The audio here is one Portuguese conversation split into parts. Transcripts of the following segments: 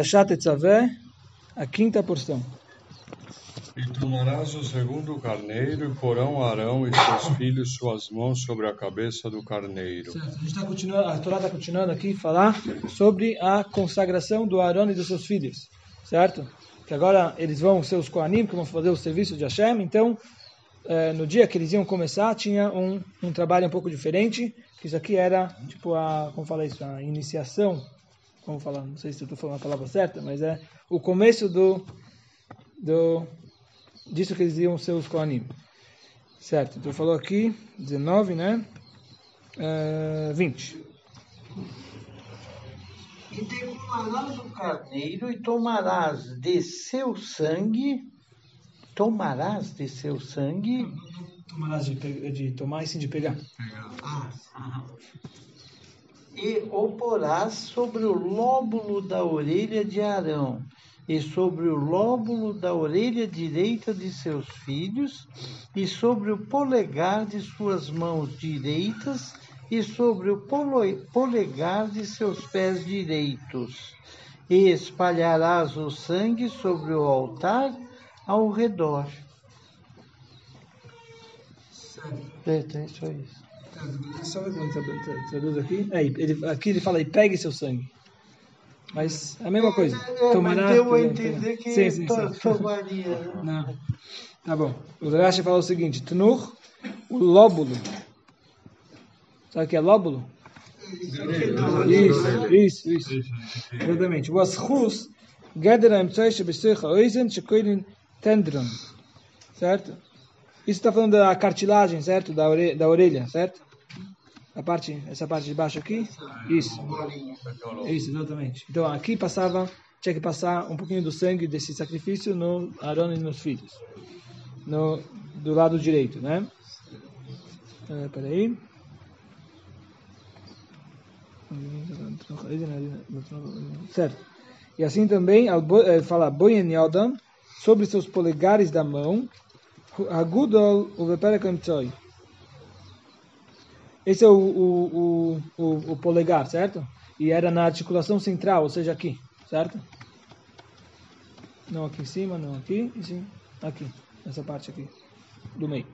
Parashat Etzaveh, a quinta porção. E tomarás o segundo carneiro, e porão Arão e seus filhos suas mãos sobre a cabeça do carneiro. Certo. A gente está continuando, a Torá está continuando aqui falar sobre a consagração do Arão e dos seus filhos, certo? Que agora eles vão ser os Kohanim, que vão fazer o serviço de Hashem, então eh, no dia que eles iam começar tinha um, um trabalho um pouco diferente, que isso aqui era tipo a, como fala isso, a iniciação como falar, não sei se eu estou falando a palavra certa, mas é o começo do, do disso que eles iam ser os Kohanim. Certo, então falou aqui, 19, né? Uh, 20. E degolarás o carneiro e tomarás de seu sangue, tomarás de seu sangue. Tomarás de, de tomar e sim de pegar. Ah, e o porás sobre o lóbulo da orelha de Arão, e sobre o lóbulo da orelha direita de seus filhos, e sobre o polegar de suas mãos direitas, e sobre o polegar de seus pés direitos. E espalharás o sangue sobre o altar ao redor. Certo, é isso aí. Só ver como traduz aqui. É, ele, aqui ele fala, e pegue seu sangue. Mas é a mesma coisa. É, Tomará. deu a entender que sim, sim, sim. tomaria. né? Não. Tá bom. O Rashi fala o seguinte: Tnur, o lóbulo. Sabe o que é lóbulo? Isso, isso, isso. Exatamente. O ashus, oizen tendron. Certo? Isso está falando da cartilagem, certo? Da orelha, certo? A parte, essa parte de baixo aqui? Isso. Isso, exatamente. Então aqui passava, tinha que passar um pouquinho do sangue desse sacrifício no Arão e nos filhos. No, do lado direito, né? Uh, peraí. Certo. E assim também, eh, fala Boyen sobre seus polegares da mão, Agudol Uveperekam Tzoi. Esse é o, o, o, o, o polegar, certo? E era na articulação central, ou seja, aqui, certo? Não aqui em cima, não aqui, e sim aqui, nessa parte aqui, do meio.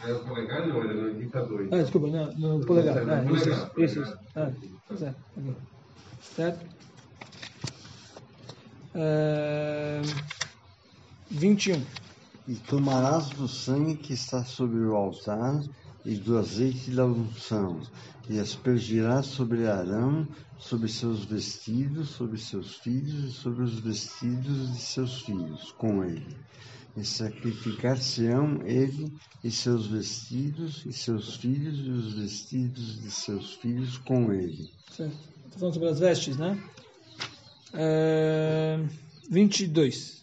Aí o polegar não, era no indicador. Ah, desculpa, não, no polegar. No Ah, isso, polegar, isso, isso. Ah, certo, aqui. Certo? Ah, 21. E tomarás do sangue que está sobre o altar e do azeite da unção, e aspergirás sobre Arão, sobre seus vestidos, sobre seus filhos e sobre os vestidos de seus filhos, com ele. E sacrificar-se-ão ele e seus vestidos, e seus filhos e os vestidos de seus filhos com ele. Certo. Estou falando sobre as vestes, né? Ah, 22.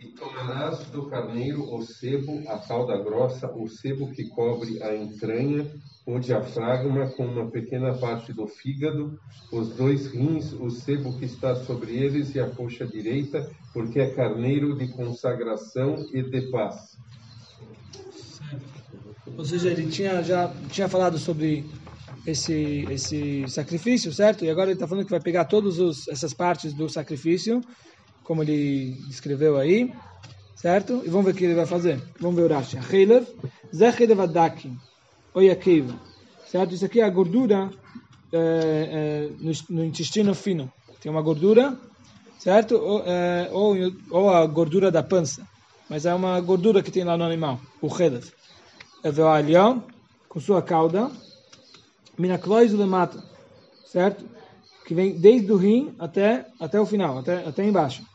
E tomarás do carneiro o sebo, a cauda grossa, o sebo que cobre a entranha, o diafragma com uma pequena parte do fígado, os dois rins, o sebo que está sobre eles e a coxa direita, porque é carneiro de consagração e de paz. Ou seja, ele tinha já tinha falado sobre esse esse sacrifício, certo? E agora ele está falando que vai pegar todas essas partes do sacrifício, como ele descreveu aí, certo? E vamos ver o que ele vai fazer. Vamos ver o Rashi. Achelev, zechelev adakim, oyakiva. Certo? Isso aqui é a gordura eh, eh, no, no intestino fino. Tem uma gordura, certo? Ou, eh, ou, ou a gordura da pança. Mas é uma gordura que tem lá no animal, o chelev. Evealion, com sua cauda, minaclois mata, certo? Que vem desde o rim até, até o final, até, até embaixo.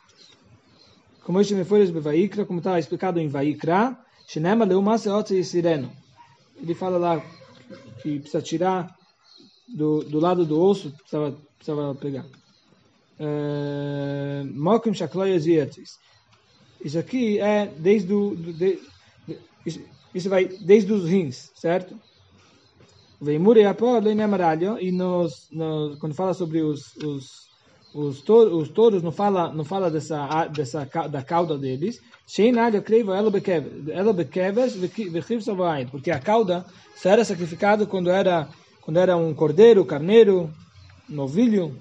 Como este me foi Vaikra, como está explicado em Vaikra, Shinema leumase otse sireno. Ele fala lá que precisa tirar do, do lado do osso, precisava, precisava pegar. Eh, Mokim shakloyas yetis. Isso aqui é desde o, de, isso, isso vai desde os rins, certo? Veimur e apó, amaralho, e nos, nos, quando fala sobre os, os, os, touros, os touros, não fala, não fala dessa, dessa, da cauda deles. Savaid, porque a cauda só era sacrificado quando era, quando era um cordeiro, carneiro, novilho,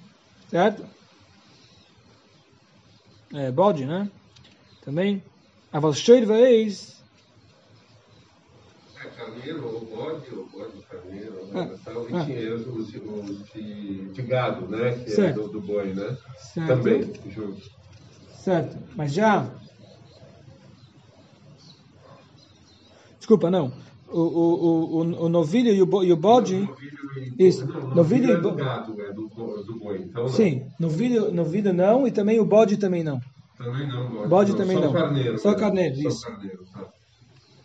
certo? é, bode, né? Também. Shoir vaeis. É, carneiro, ou bode, ou bode, carneiro, Ah, né? Tal, e ah. tinha os, os, os de, de gado, né? Que é Certo. do, do boi, né? Certo. Também, junto. Certo. Mas já. Desculpa, não. O, o, o, o, novilho e o, e o bode. Novilho e- Isso. Não, Novilho novilho e é do gado, é do, bo- do boi. Então, não. Sim, novilho, novilho não e também o bode também não. Também não, bode. Bode não, também só não. Carneiro, Só né? carneiro, Só isso. carneiro, tá.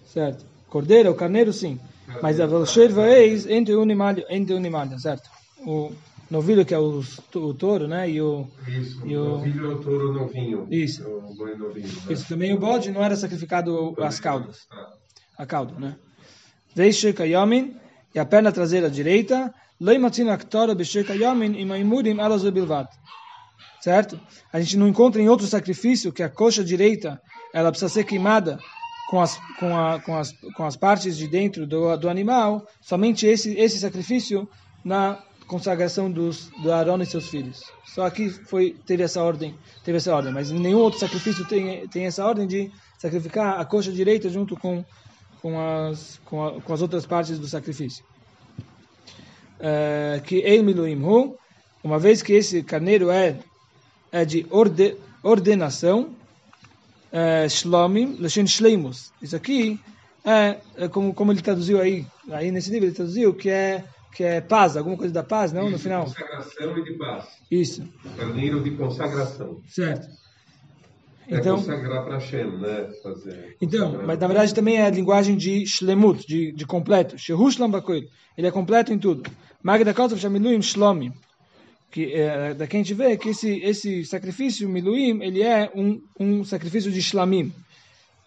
Certo. Cordeiro, o carneiro sim. Mas a velcheir vaeis entre o animal, entre o animal, certo? O novilho que é o, o touro, né? E o Isso, E o- novilho é o touro novinho. Isso. O boi novinho. Né? isso também o bode não era sacrificado as caudas. Tá. a cauda, né? Veishek yamin e a perna traseira direita, leimatzin aktora beshek yamin e maimurim alazu bilvat. Certo? A gente não encontra em outro sacrifício que a coxa direita ela precisa ser queimada com as, com, a, com as, com as partes de dentro do, do animal, somente esse, esse sacrifício na consagração dos, do Arão e seus filhos. Só aqui foi, teve essa ordem, teve essa ordem, mas nenhum outro sacrifício tem, tem essa ordem de sacrificar a coxa direita junto com com as, com, a, com as outras partes do sacrifício. Eh, Que El Miluim Hu, uma vez que esse carneiro é, é de orde, ordenação, eh, Shlomim, Lashin Shleimus. Isso aqui é, é como, como ele traduziu aí, aí nesse livro ele traduziu que é, que é paz, alguma coisa da paz, não? No Isso, final. Consagração e de paz. Isso, Carneiro de consagração. certo. É Então, consagrar para Hashem, né? Fazer, Então, mas na verdade também é a linguagem de shlemut, de, de completo. Shehushlam bakoil. Ele é completo em tudo. Magda Kotov Shamiluim Shlomim. Que é, daqui a gente vê que esse, esse sacrifício, Miluim, ele é um, um sacrifício de Shlamim.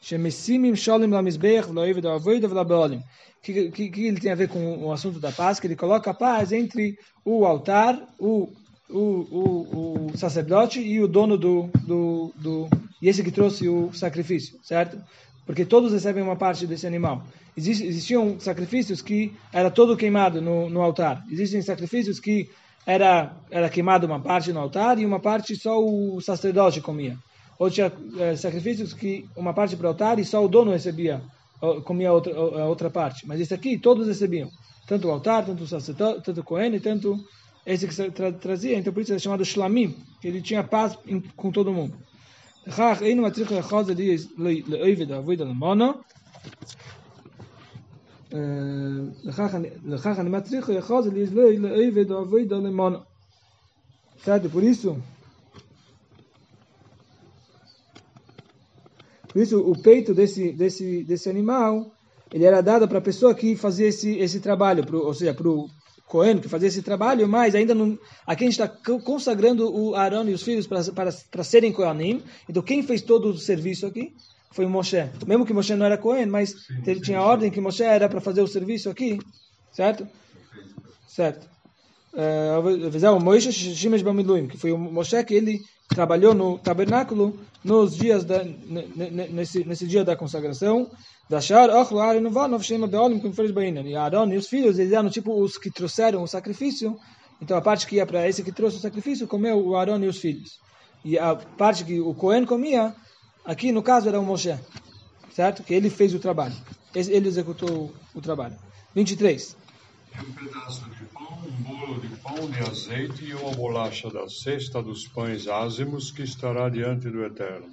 Shemessimim Sholim Lamizbech Loiv da Avoida Vlabolim. Que, que, que ele tem a ver com o assunto da paz? Que ele coloca a paz entre o altar, o, o, o, o sacerdote e o dono do, do, do. E esse que trouxe o sacrifício, certo? Porque todos recebem uma parte desse animal. Existiam sacrifícios que era todo queimado no, no altar. Existem sacrifícios que era, era queimada uma parte no altar e uma parte só o sacerdote comia. Ou tinha é, sacrifícios que uma parte para o altar e só o dono recebia, comia a outra parte. Mas esse aqui todos recebiam. Tanto o altar, tanto o sacerdote, tanto o Cohen, tanto esse que tra trazia. Então por isso é chamado Shlamim, que ele tinha paz em, com todo mundo. Uh, אין מצריך לאחוז לעבד העבוד למונו. אה, לכך אני- לכך אני מצריך לאחוז לעבד העבוד למוno. Certo? Por isso, por isso o peito desse, desse, desse animal, ele era dado para a pessoa que fazia esse, esse trabalho, pro, ou seja, para o Cohen que fazia esse trabalho, mas ainda não. Aqui a gente está consagrando o Aaron e os filhos para, para, para serem Kohanim. Então quem fez todo o serviço aqui Foi o Moshe. Mesmo que Moshe não era Cohen, mas ele tinha a ordem que Moshe era para fazer o serviço aqui, certo? Certo. É Bamiluim, que foi o Moshe que ele trabalhou no tabernáculo nos dias da, ne- ne- nesse, nesse dia da consagração. Da Shar, Ochlo, Aaron, Vanov, Shema, Beolim, com Feres Bainan. E Aaron e os filhos, eles eram tipo os que trouxeram o sacrifício. Então a parte que ia para esse que trouxe o sacrifício, comeu o Aaron e os filhos. E a parte que o Cohen comia, aqui no caso era o Moshe. Certo? Que ele fez o trabalho. Ele executou o, trabalho. 23. E um pedaço de pão, um bolo de pão de azeite e uma bolacha da cesta dos pães ázimos que estará diante do Eterno.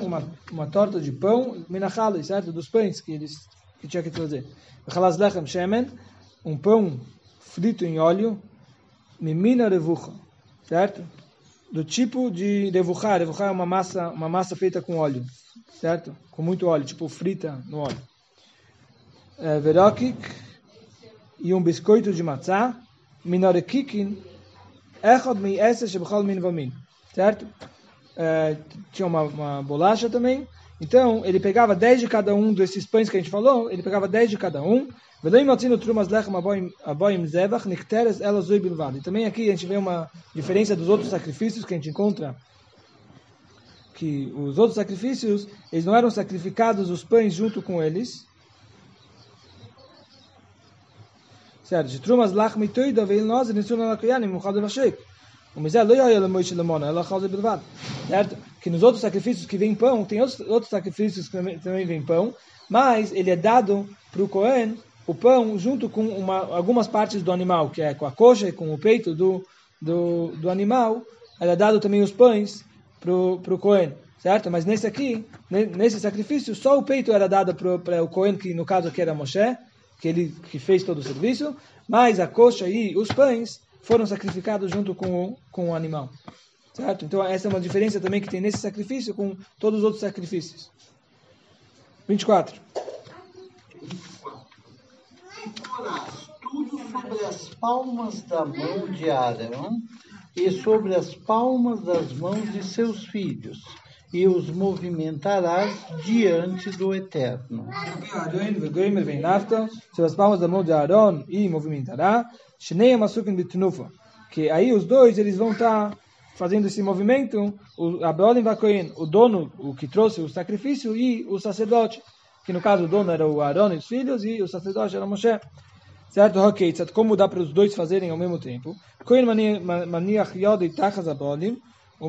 Uma, uma torta de pão, minachali, certo? Dos pães que eles que tinha que trazer. Chalas lechem shemen, um pão frito em óleo, mimina revucha, certo? Do tipo de revuchar, revuchar é uma massa, uma massa feita com óleo, certo? Com muito óleo, tipo frita no óleo. É, verokik e um biscoito de matzá, minorekikin, echad mi esse shebechol min vamin, certo? eh, tinha uma, uma bolacha também. Então, ele pegava 10 de cada um desses pães que a gente falou, ele pegava 10 de cada um. E também aqui a gente vê uma diferença dos outros sacrifícios que a gente encontra. Que os outros sacrifícios, eles não eram sacrificados os pães junto com eles. Certo? E lemona, ela bilvad. Certo? Que nos outros sacrifícios que vem pão, tem outros, outros sacrifícios que também vem pão, mas ele é dado para o Cohen, o pão, junto com uma, algumas partes do animal, que é com a coxa e com o peito do, do, do animal, é dado também os pães para o Cohen, certo? Mas nesse aqui, nesse sacrifício, só o peito era dado para o Cohen, que no caso aqui era Moshe, que ele que fez todo o serviço, mas a coxa e os pães foram sacrificados junto com o, com o animal. Certo? Então essa é uma diferença também que tem nesse sacrifício com todos os outros sacrifícios. 24. Tudo sobre as palmas da mão de Arão e sobre as palmas das mãos de seus filhos, e os movimentarás diante do Eterno. Sobre as palmas da mão de Arão e movimentará, que aí os dois eles vão estar tá fazendo esse movimento, o Abeolim Vakoin, o dono, o que trouxe o sacrifício, e o sacerdote, que no caso o dono era o Arão e os filhos, e o sacerdote era Moshe. Certo? Ok? Como dá para os dois fazerem ao mesmo tempo? Kohen maniach yod e tachas abolim, o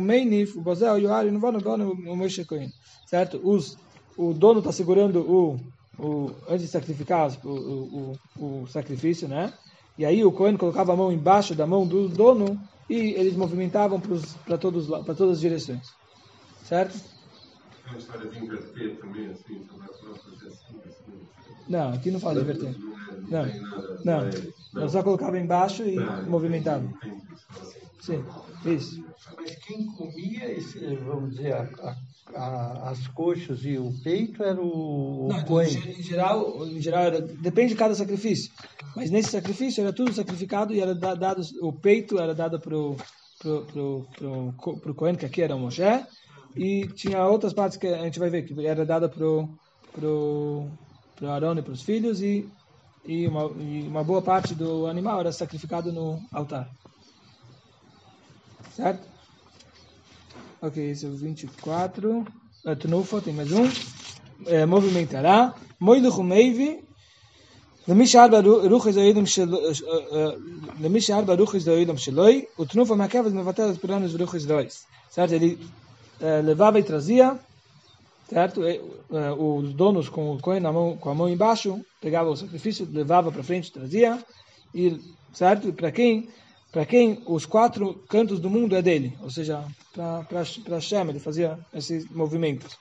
meinif, o bozel, o yohari, não vão o Moshe Kohen. Certo? Os, o dono está segurando o, o, antes de sacrificar o, o, o, sacrifício, né? E aí o Cohen colocava a mão embaixo da mão do dono e eles movimentavam para todas as direções. Certo? É uma história de inverter também, assim, então fazer assim, assim. Não, aqui não fala de inverter. Não, não. Eu só colocava embaixo e movimentava. Sim, isso. Mas quem comia, esse, vamos dizer, a, a, as coxas e o peito era o, Não, então, em geral, em geral era, depende de cada sacrifício. Mas nesse sacrifício era tudo sacrificado e era dado o peito era dado para o pro, pro, pro, pro Cohen, que aqui era o Moshe, e tinha outras partes que a gente vai ver que era dada pro pro pro Arão e para os filhos e e uma, e uma boa parte do animal era sacrificado no altar. Certo? Ok, esse é o 24. É, Tunufa, tem mais um. É, movimentará. Moiluchu meivi. למי שארבע רוחס האידם למי שארבע רוחס האידם שלוי, ותנופה מעכבת מבטלת פורענוס ורוחס דויס. Certo? Ele é, levava e trazia, certo? É, os donos com o coen na mão, com a mão embaixo, pegava o sacrifício, levava para frente, trazia, e certo? Para quem para quem os quatro cantos do mundo é dele, ou seja, para Hashem, ele fazia esses movimentos.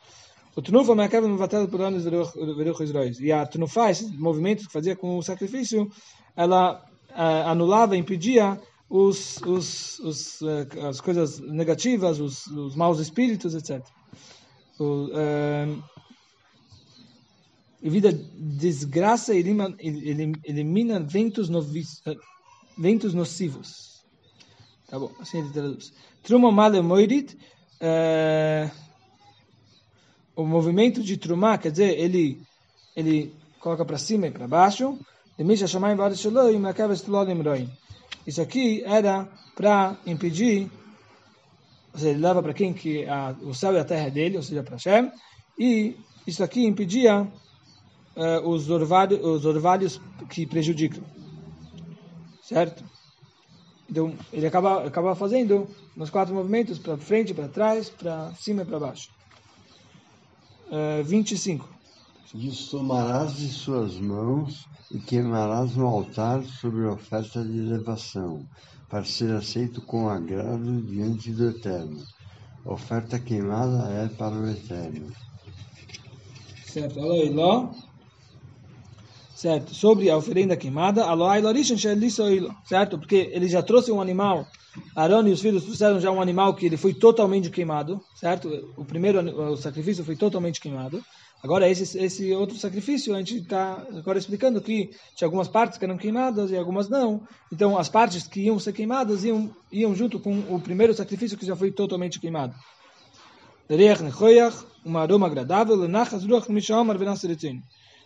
O Tnufa marcava no Vatel por anos Veruch. E a Tnufa, esses movimentos que fazia com o sacrifício, ela uh, anulava, impedia os, os, os, uh, as coisas negativas, os, os maus espíritos, etc. O, e vida desgraça elimina, elimina ventos novis, ventos nocivos. Tá bom, assim ele traduz. Truma male moirit, é, o movimento de truma, quer dizer, ele, ele coloca para cima e para baixo. Isso aqui era para impedir, ou seja, ele leva para quem que a, o céu e a terra é dele, ou seja, para Hashem, e isso aqui impedia uh, os, orvalhos, os orvalhos que prejudicam certo? Então, ele acaba, acaba fazendo nos quatro movimentos, para frente, para trás, para cima e para baixo. Uh, 25. Disso tomarás de suas mãos e queimarás no altar sobre a oferta de elevação, para ser aceito com agrado diante do Eterno. A oferta queimada é para o Eterno. Certo. Lá certo? Sobre a oferenda queimada, certo? Porque ele já trouxe um animal, Arão e os filhos trouxeram já um animal que ele foi totalmente queimado, certo? O primeiro o sacrifício foi totalmente queimado. Agora, esse, esse outro sacrifício, a gente está agora explicando que tinha algumas partes que eram queimadas e algumas não. Então, as partes que iam ser queimadas iam, iam junto com o primeiro sacrifício que já foi totalmente queimado. Uma aroma agradável,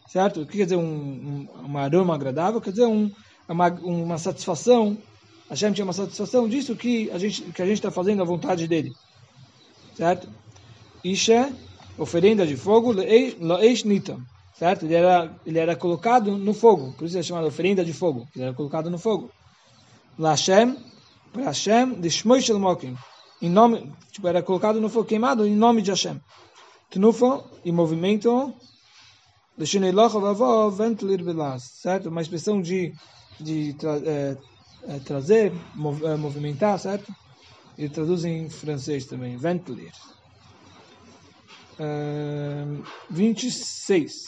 certo? O que quer dizer um, um, aroma agradável? Quer dizer um, uma, uma satisfação. A Hashem tinha uma satisfação disso que a gente que a gente está fazendo a vontade dele, certo? Isha, oferenda de fogo, certo? Ele era ele era colocado no fogo, por isso é chamado oferenda de fogo. Ele era colocado no fogo. Lashem, para Hashem de Shmoi Shel Mokim. Em nome, tipo, era colocado no fogo queimado em nome de Hashem. Tnufa e movimento certo? Uma expressão de, de tra, é, é, trazer, é, movimentar, certo? E traduz em francês também, Ventlir. Uh, 26.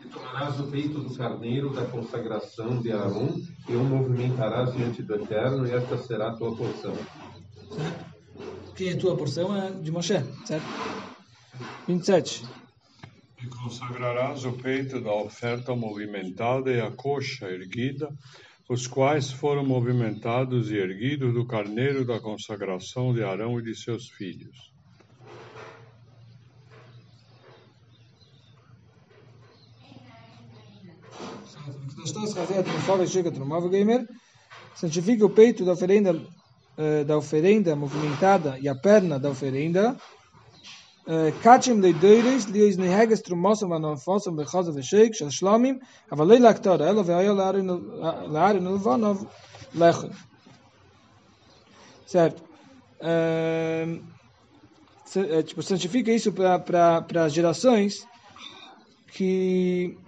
E tomarás o peito do carneiro da consagração de Arão e o movimentarás diante do Eterno, e esta será a tua porção. Certo? Que a tua porção é de Moshe, certo? 27. E consagrarás o peito da oferta movimentada e a coxa erguida, os quais foram movimentados e erguidos do carneiro da consagração de Arão e de seus filhos. santifica o peito da oferenda, eh, da oferenda movimentada e a perna da oferenda. Eh, Kachim leideiris, lios neheges trumosom anonfosom bechosov vesheik, shashlamim, avalei laktora, ela veio laarin ulvanov lechem. Certo. Eh, um, tipo, santifica isso para as gerações que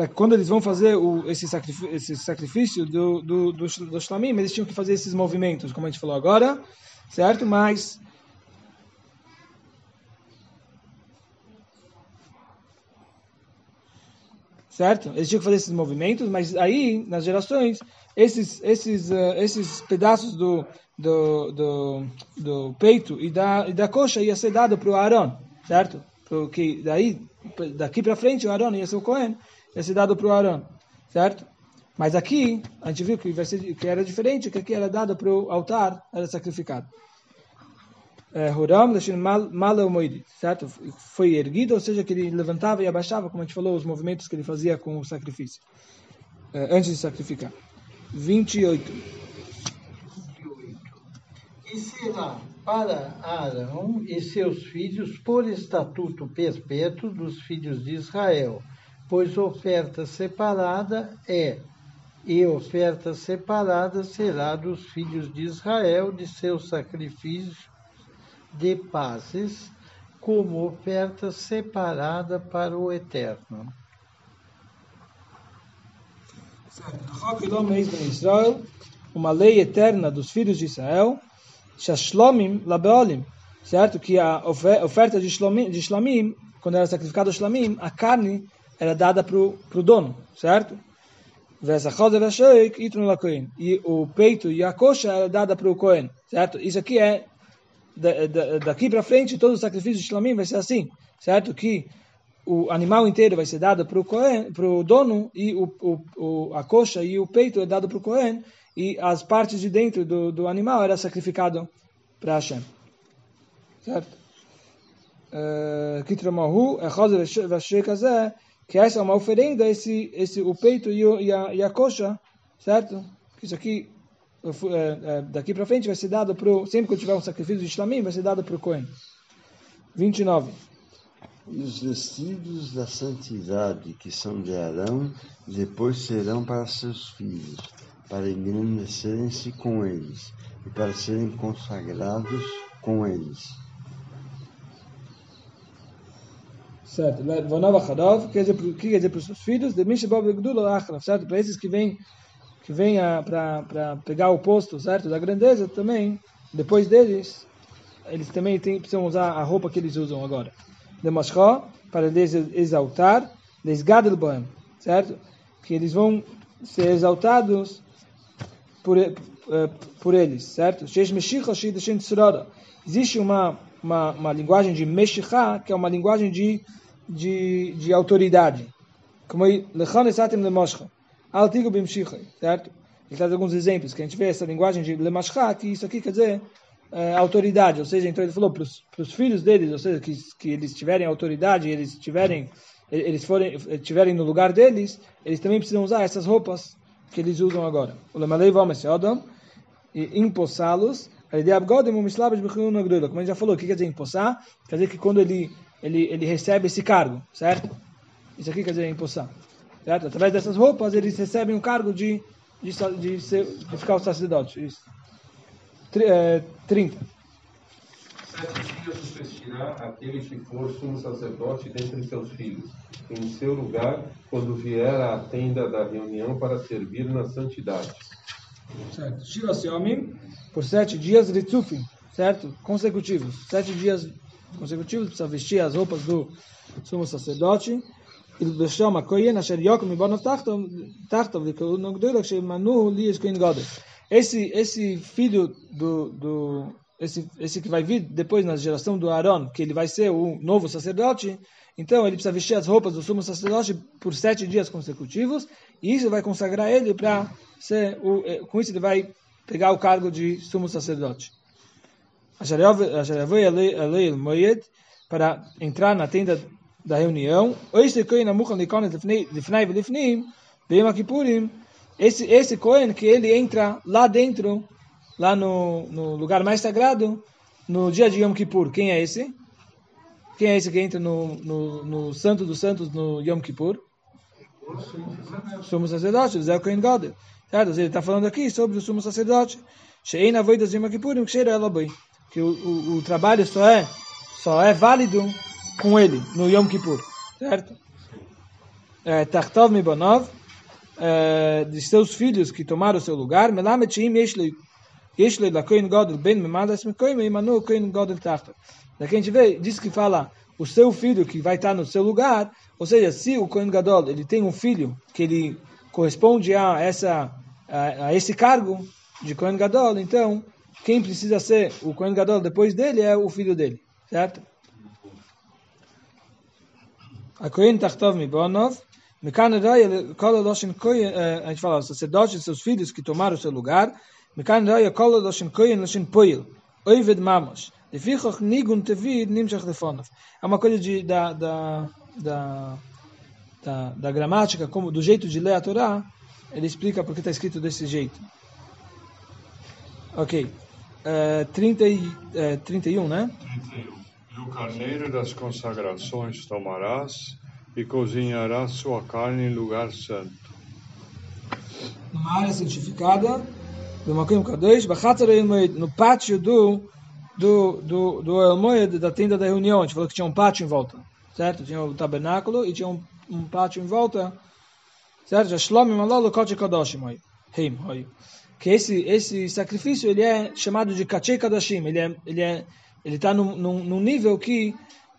para quando eles vão fazer o, esse, sacrifício, esse sacrifício do, do, do, do shlamim, eles tinham que fazer esses movimentos, como a gente falou agora, certo? Mas certo? Eles tinham que fazer esses movimentos, mas aí, nas gerações, esses, esses, uh, esses pedaços do, do, do, do, peito e da, e da coxa ia ser dado para o Aaron, certo? Porque daí, daqui para frente, o Aaron ia ser o Cohen, ia ser dado para o Aaron, certo? Mas aqui, a gente viu que, ser, que era diferente, que aqui era dado para o altar, era sacrificado. Huram, Mala Moidi, certo? Foi erguido, ou seja, que ele levantava e abaixava, como a gente falou, os movimentos que ele fazia com o sacrifício, antes de sacrificar. 28. E será para Arão e seus filhos por estatuto perpétuo dos filhos de Israel, pois oferta separada é, e oferta separada será dos filhos de Israel de seus sacrifícios de pazes como oferta separada para o Eterno. Uma lei eterna dos filhos de Israel, Shashlomim Labeolim, certo? Que a oferta de Shlomim, de Shlomim quando era sacrificado o Shlomim, a carne era dada para o dono, certo? E o peito e a coxa era dada para o Cohen, certo? Isso aqui é daqui para frente, todo o sacrifício de Shlamim vai ser assim, certo? Que o animal inteiro vai ser dado para o dono e o, o, o, a coxa e o peito é dado para o Cohen e as partes de dentro do, do animal era sacrificado para Hashem. Certo? Eh, Kitramahu, que essa é uma oferenda, esse, esse, o peito e, o, e, a, e a coxa, certo? Isso aqui é, é, daqui para frente vai ser dado para o, sempre que tiver um sacrifício de Shlamim, vai ser dado para o Cohen. 29. E os vestidos da santidade que são de Arão, depois serão para seus filhos, para engrandecerem-se com eles, e para serem consagrados com eles. Certo. Vanova quer dizer, que quer dizer para os filhos? De Mishabov Gdula certo? Para esses que vêm que venha para pegar o posto, certo, da grandeza também, depois deles, eles também tem, precisam usar a roupa que eles usam agora. De Mashra, para eles exaltar, boem, certo? Que eles vão ser exaltados por, eh, por eles, certo? Existe uma, uma, uma linguagem de Meshicha, que é uma linguagem de, de, de autoridade. Como Lechan Esatim Lemoshcha Altigo Bimshichai, certo? Ele traz alguns exemplos, que a gente vê essa linguagem de Lemashcha, que isso aqui quer dizer é, autoridade, ou seja, então ele falou para os filhos deles, ou seja, que, que eles tiverem autoridade, eles tiverem eles forem tiverem no lugar deles, eles também precisam usar essas roupas que eles usam agora. O Lemalei Vomes Yodam, e empossá-los, Como a gente já falou, o que quer dizer empossar? Quer dizer que quando ele, ele, ele recebe esse cargo, certo? Isso aqui quer dizer empossar certo? Através dessas roupas eles recebem o cargo de, de, de, ser, de ficar o sacerdote. Isso. Tri, é, 30. Sete dias o vestirá aquele que for sumo sacerdote dentre seus filhos, em seu lugar, quando vier à tenda da reunião para servir na santidade. Certo. Shiva Seomim, por sete dias Ritzufim, certo? Consecutivos. Sete dias consecutivos, precisa vestir as roupas do sumo sacerdote. Ele deixou uma kohen, asher yokum mibonov tachtav, tachtav, no gdulach, shemanu li es kohen gadol. Esse, esse filho do, do esse, esse que vai vir depois na geração do Aaron, que ele vai ser o novo sacerdote, então ele precisa vestir as roupas do sumo sacerdote por sete dias consecutivos, e isso vai consagrar ele para ser o, eh, com isso ele vai pegar o cargo de sumo sacerdote. Para entrar na tenda da reunião, esse esse Cohen que ele entra lá dentro, lá no, no lugar mais sagrado, no dia de Yom Kippur. Quem é esse? Quem é esse que entra no, no, no Santo dos Santos no Yom Kippur? Sumo sacerdote, Zé Cohen Gadol. Certo? Ele está falando aqui sobre o sumo sacerdote. Shein avoidas Yom Kippurim, ela bem. Que o, o, o trabalho só é, só é válido com ele, no Yom Kippur. Certo? É, Tachtov Mibonov, é, de seus filhos que tomaram seu lugar, Melamed Sheim Yeshlei Yeshlei la Kohen Gadol ben Memadas Mekoim Imanu Kohen Gadol Tachtov. Daqui a gente vê, diz que fala o seu filho que vai estar no seu lugar, ou seja, se o Kohen Gadol ele tem um filho que ele corresponde a essa a, a esse cargo de Kohen Gadol, então quem precisa ser o Kohen Gadol depois dele é o filho dele, certo? A Kohen Tachtov Mibonov, Mekan Raya, Kol Loshin Kohen, a gente fala, os sacerdotes seus filhos que tomaram o seu lugar, Uma coisa de, da, da, da, da, da gramática, como do jeito de ler a Torá, ele explica porque está escrito desse jeito. Ok. Eh, 30 e, eh, 31, né? 31. E o carneiro das consagrações tomarás e cozinharás sua carne em lugar santo. numa área santificada, do Makim Kadosh, Bachatzar El Moed, no pátio do do do do El Moed, da tenda da reunião. A gente falou que tinha um pátio em volta, certo? Tinha o tabernáculo e tinha um, um pátio em volta, certo? Que esse esse sacrifício ele é chamado de Kachei. Ele é ele é ele está num, num, num nível que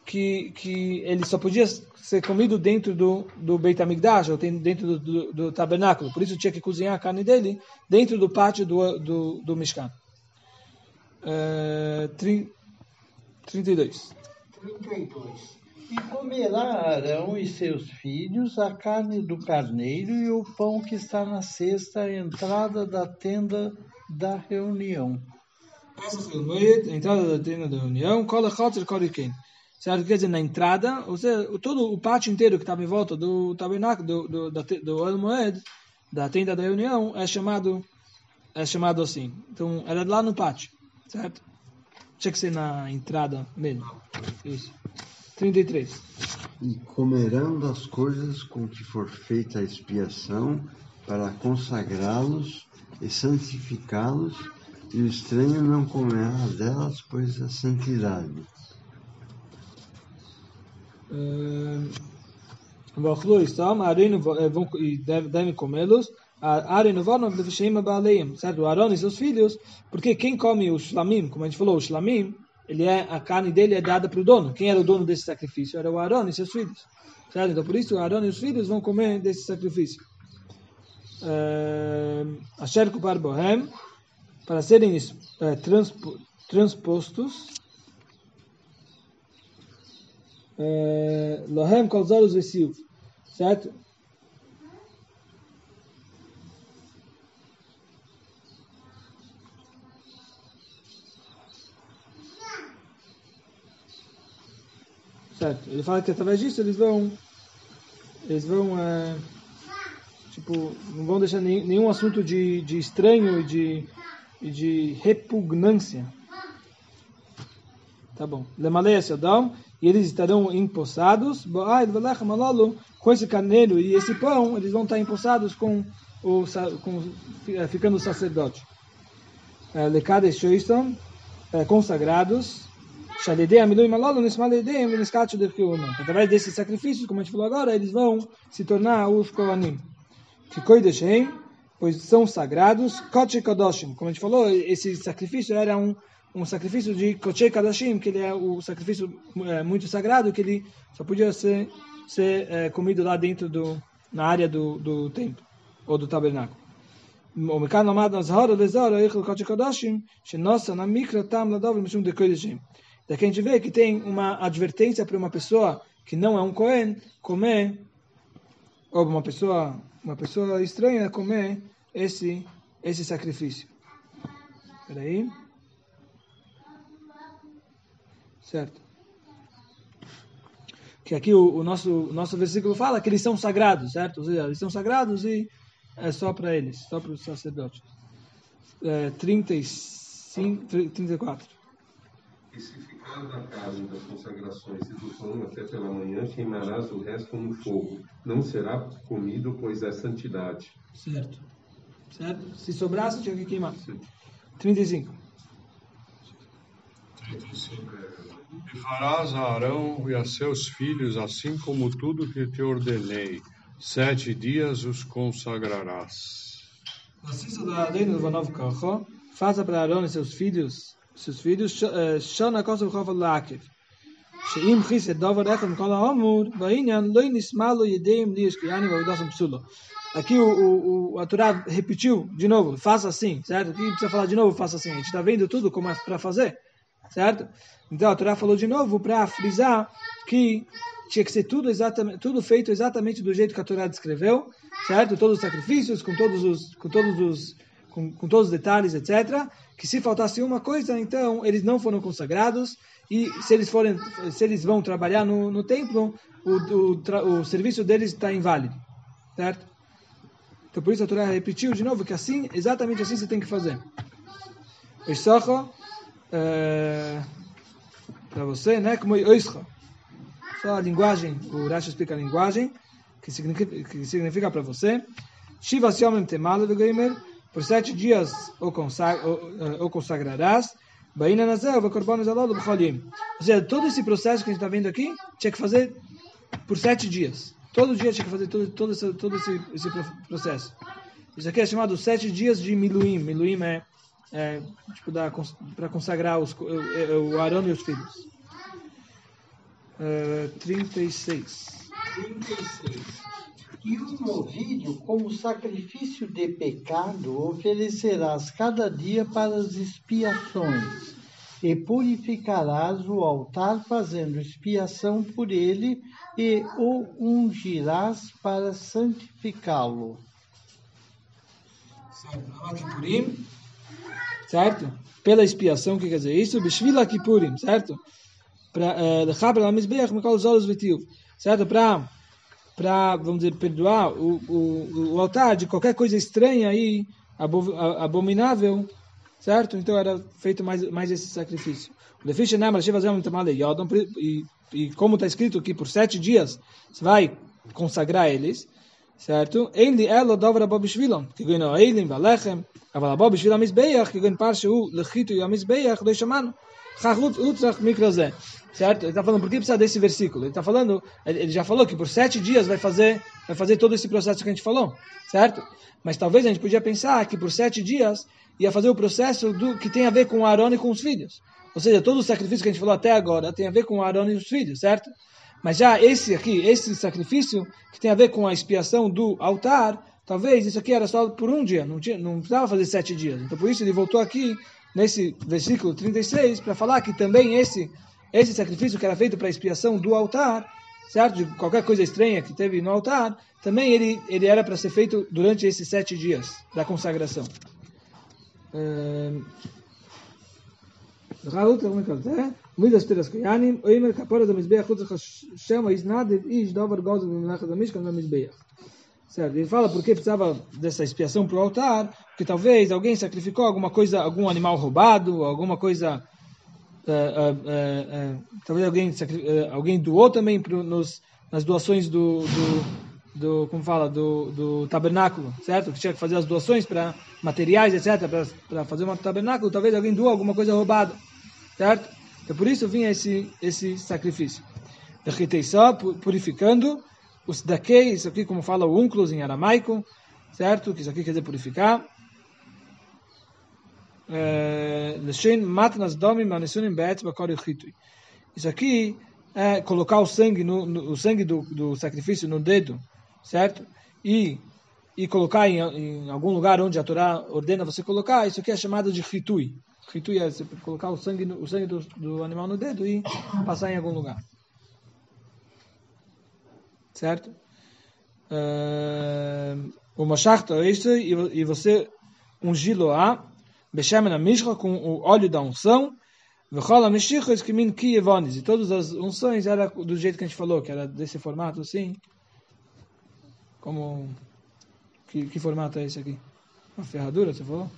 que, que ele só podia ser comido dentro do, do Beit HaMikdash, ou dentro do, do, do tabernáculo. Por isso tinha que cozinhar a carne dele dentro do pátio do, do, do Mishkan. É, trin- 32. 32. E comerá Arão e seus filhos a carne do carneiro e o pão que está na cesta à entrada da tenda da reunião. Moed, a entrada da tenda da reunião, Kol Echotzer Kol Iken. Certo? Quer dizer, na entrada, ou seja, todo o pátio inteiro que estava em volta do tabernáculo, do, do, da do El Moed, da tenda da reunião, é chamado, é chamado assim. Então, era lá no pátio, certo? Tinha que ser na entrada mesmo. Isso. 33. E comerão das coisas com que for feita a expiação, para consagrá-los e santificá-los, e o estranho não comerá delas, pois é santidade. Ehm, eh, e devem comê-los. Certo? Arão e seus filhos, porque quem come o shlamim, como a gente falou, o shlamim, ele é, a carne dele é dada para o dono. Quem era o dono desse sacrifício? Era o Arão e seus filhos. Certo? Então por isso, o Arão e os filhos vão comer desse sacrifício. Ehm, Asher Kupar Bohem, para serem é, transpostos Lohem Kol Zorus Vesiv, certo? Certo. Ele fala que através disso eles vão. Eles vão. é, tipo, não vão deixar nem- nenhum assunto de, de estranho e de, e de repugnância. Tá bom. Lemalei Sodom, e eles estarão empossados. Com esse carneiro e esse pão, eles vão estar empossados com o, com, eh, ficando sacerdote. Eh, eh, consagrados. Através desses sacrifícios, como a gente falou agora, eles vão se tornar os Kohanim. Koideshem, pois são sagrados. Como a gente falou, esse sacrifício era um um sacrifício de koche kadashim, que ele é o sacrifício eh, muito sagrado, que ele só podia ser ser eh, comido lá dentro do na área do, do templo ou do tabernáculo. ומכאן למד הזהר לזהר איך לקודש קודשים שנוסע נמיקרא תם לדוב משום דקודשים. Daqui a gente vê que tem uma advertência para uma pessoa que não é um Cohen comer, ou uma pessoa, uma pessoa estranha comer esse, esse sacrifício. Espera aí. Certo. Que aqui o, o nosso, o nosso versículo fala que eles são sagrados, certo? Ou seja, eles são sagrados e é só para eles, só para os sacerdotes. É, 35, 34. E se ficar da carne das consagrações e do pão até pela manhã, queimarás o resto no fogo. Não será comido, pois é santidade. Certo. Certo? Se sobrasse, tinha que queimar. 35. 35. E farás a Arão e a seus filhos, assim como tudo que te ordenei. Sete dias os consagrarás. Assista da Adeno Vanov Kacho, faça para Arão e seus filhos, seus filhos, eh, Shana Kosovo Chofa Lakiv. שאם חיסד דובר אחד מכל האמור, בעניין לא נשמע לו ידיהם לי ישקיעני ועבודתם פסולו. Aqui o, o, o, a Torá repetiu de novo, faça assim, certo? Aqui precisa falar de novo, faça assim. A gente está vendo tudo como é para fazer, certo? Então a Torá falou de novo para frisar que tinha que ser tudo exatamente, tudo feito exatamente do jeito que a Torá descreveu, certo? Todos os sacrifícios, com todos os, com todos os, com, com todos os detalhes, etc. Que se faltasse uma coisa, então eles não foram consagrados e se eles forem, se eles vão trabalhar no, no templo, o, o, o serviço deles está inválido, certo? Então por isso a Torá repetiu de novo que assim, exatamente assim você tem que fazer. Issocha, para você, né? Como Oischa. Só a linguagem, o Rashi explica a linguagem, que significa, que significa para você. Shiva Yomim Temala do por sete dias o, consag, o, eh, o consagrarás. Baina Nazel, Vakorbanos Alolo, Bcholim. Ou seja, todo esse processo que a gente está vendo aqui, tinha que fazer por sete dias. Todo dia tinha que fazer todo, todo, esse, todo esse, esse pro- processo. Isso aqui é chamado sete dias de Miluim. Miluim é, é tipo para consagrar os, o Arão e os filhos. É, 36. 36. E o novilho, como sacrifício de pecado, oferecerás cada dia para as expiações, e purificarás o altar fazendo expiação por ele, e o ungirás para santificá-lo. Certo? Certo? Pela expiação, o que quer dizer isso? Bishvila Kippurim, certo? Para Mikol Zolos Vitiv, certo? Para, para, vamos dizer, perdoar o, o, o altar de qualquer coisa estranha aí, abo- a- abominável, certo? Então era feito mais, mais esse sacrifício. E, como está escrito aqui, por sete dias você vai consagrar eles, certo? Ele ela dobra babishvilam, que ganhou Eilim, Valechem, avala babishvilam misbeach, que ganha parche o lechito e a misbeach, dois chamando. Chachlut utrach mikrozé. Certo? Ele está falando, por que precisa desse versículo? Ele está falando, ele já falou que por sete dias vai fazer, vai fazer todo esse processo que a gente falou, certo? Mas talvez a gente podia pensar que por sete dias ia fazer o processo do que tem a ver com Arão e com os filhos. Ou seja, todo o sacrifício que a gente falou até agora tem a ver com Arão e os filhos, certo? Mas já esse aqui, esse sacrifício que tem a ver com a expiação do altar, talvez isso aqui era só por um dia, não, tinha, não precisava fazer sete dias. Então por isso ele voltou aqui nesse versículo 36 para falar que também esse esse sacrifício que era feito para a expiação do altar, certo? De qualquer coisa estranha que teve no altar, também ele ele era para ser feito durante esses sete dias da consagração. Certo, ele fala porque precisava dessa expiação para o altar, porque talvez alguém sacrificou alguma coisa, algum animal roubado, alguma coisa eh, eh, eh, talvez alguém alguém doou também pro, nos, nas doações do, do, do, como fala do, do tabernáculo certo? Que tinha que fazer as doações para materiais etc para fazer um tabernáculo talvez alguém doou alguma coisa roubada certo? Então por isso vinha esse, esse sacrifício. só purificando, os isso aqui como fala o unclos em aramaico, certo? Que isso aqui quer dizer purificar. Eh, isso aqui é colocar o sangue no, no o sangue do, do sacrifício no dedo certo? E, e colocar em, em, algum lugar onde a Torá ordena você colocar, isso aqui é chamado de ritui. Ritui é você colocar o sangue, no, o sangue do, do animal no dedo e passar em algum lugar. Certo? O machachta é isso, e, você ungilo a Beshemen Mishra com o óleo da unção, E todas as unções era do jeito que a gente falou, que era desse formato assim. Como. Que, que formato é esse aqui? Uma ferradura, você falou?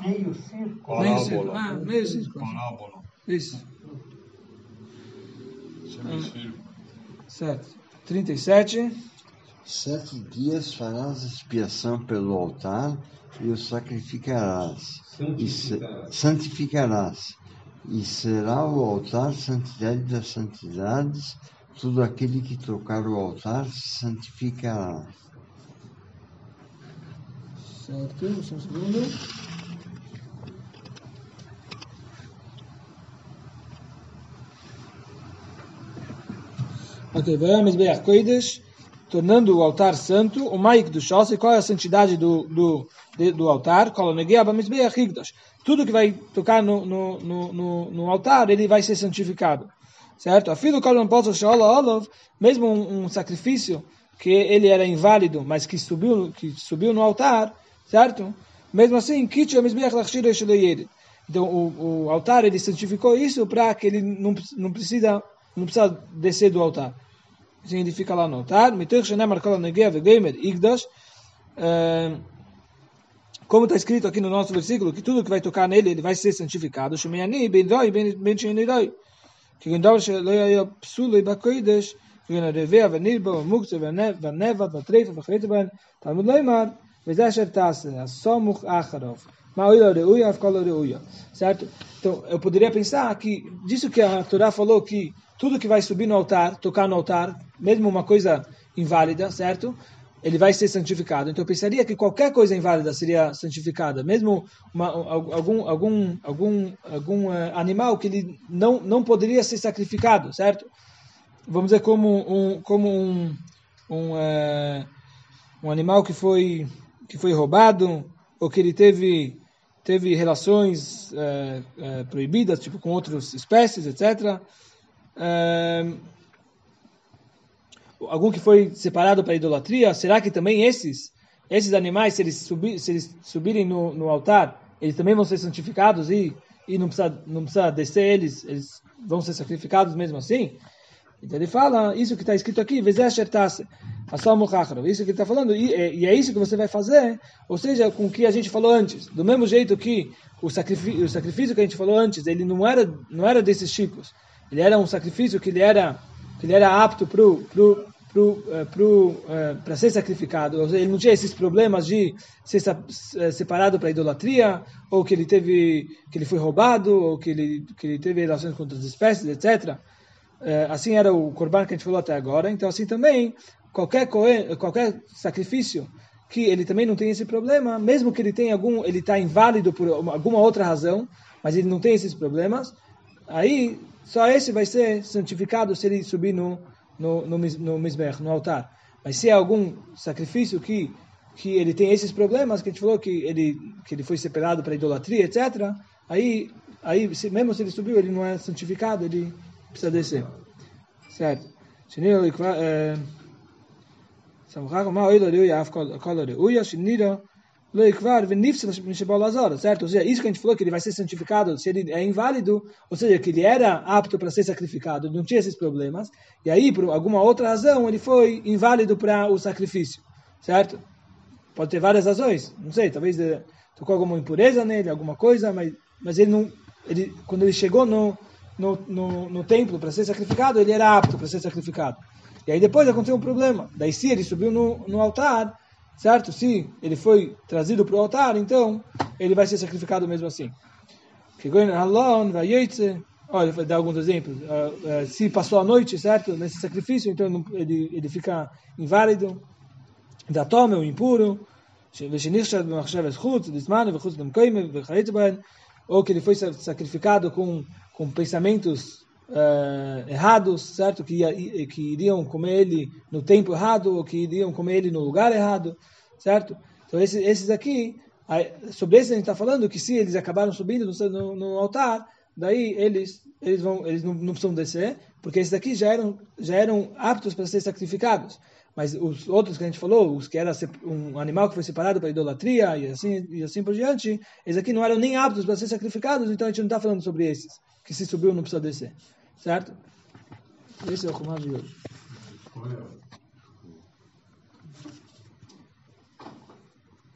Meio círculo. Meio círculo. Ah, meio círculo. Parábola. Isso. Semicírculo. Certo. 37. Sete dias farás expiação pelo altar e o sacrificarás. E se, santificarás. E será o altar santidade das santidades Todo aquele que tocar o altar santificará. Certo, só um segundo. Ok, tornando o altar santo, o Maik do Shos, e qual é a santidade do, do, do altar? Tudo que vai tocar no, no, no, no altar, ele vai ser santificado certo? Afilo Kolon Pozo Olov, mesmo um, um, sacrifício que ele era inválido, mas que subiu, que subiu no altar, Certo? Mesmo assim, é então o, o altar ele santificou isso para que ele não, não precisa não precisa descer do altar. Assim ele fica lá no altar. Como está escrito aqui no nosso versículo, que tudo que vai tocar nele, ele vai ser santificado. Que Talmud Certo? Então, eu poderia pensar que, disso que a Torá falou, que tudo que vai subir no altar, tocar no altar, mesmo uma coisa inválida, certo? Ele vai ser santificado. Então, eu pensaria que qualquer coisa inválida seria santificada, mesmo uma, algum, algum, algum, algum eh, animal que ele não, não poderia ser sacrificado, certo? Vamos dizer, como um, como um, um, eh, um animal que foi que foi roubado ou que ele teve teve relações uh, proibidas, tipo com outras espécies, etc algum que foi separado para idolatria, será que também esses esses animais, se eles, subir, se eles subirem no, no altar, eles também vão ser santificados e, e não, precisa, não precisa descer eles, eles vão ser sacrificados mesmo assim? Então ele fala, isso que está escrito aqui, isso que está falando, e, e, é isso que você vai fazer, ou seja, com o que a gente falou antes. Do mesmo jeito que o sacrifício, o sacrifício que a gente falou antes, ele não era, não era desses tipos. Ele era um sacrifício que ele era, que ele era apto para para ser sacrificado. Ele não tinha esses problemas de ser separado para idolatria, ou que ele teve que ele foi roubado, ou que ele que ele teve relações com outras espécies, etc. Assim era o korban que a gente falou até agora. Então assim também qualquer qualquer sacrifício que ele também não tem esse problema, mesmo que ele tenha algum ele está inválido por alguma outra razão, mas ele não tem esses problemas, aí só esse vai ser santificado se ele subir no no, no, no no altar. Mas se é algum sacrifício que, que ele tem esses problemas, que a gente falou que ele, que ele foi separado para idolatria, etc., aí, aí mesmo se ele subiu, ele não é santificado, ele precisa descer. Certo? certo? Ou seja, isso que a gente falou, que ele vai ser santificado se ele é inválido, ou seja, que ele era apto para ser sacrificado, não tinha esses problemas, e aí, por alguma outra razão, ele foi inválido para o sacrifício, certo? Pode ter várias razões, não sei, talvez eh, tocou alguma impureza nele, alguma coisa, mas, mas ele não, ele, quando ele chegou no, no, no, no templo para ser sacrificado, ele era apto para ser sacrificado. E aí depois aconteceu um problema. Daí se ele subiu no, no altar, certo? Se ele foi trazido para o altar, então ele vai ser sacrificado mesmo assim. Olha, vai dar alguns exemplos. Uh, uh, se passou a noite, certo? Nesse sacrifício, então ele, ele fica inválido, da tome ou impuro, ou que ele foi sacrificado com, com pensamentos uh, errados, certo? Que, que iriam comer ele no tempo errado, ou que iriam comer ele no lugar errado, certo? Então esses, esses aqui, sobre esses a gente está falando que se eles acabaram subindo no, no altar, daí eles eles vão eles não, não, precisam descer, porque esses daqui já eram já eram aptos para ser sacrificados. Mas os outros que a gente falou, os que era um animal que foi separado para idolatria e assim e assim por diante, eles aqui não eram nem aptos para ser sacrificados, então a gente não está falando sobre esses que se subiu não precisa descer, certo? Esse é o comando de hoje.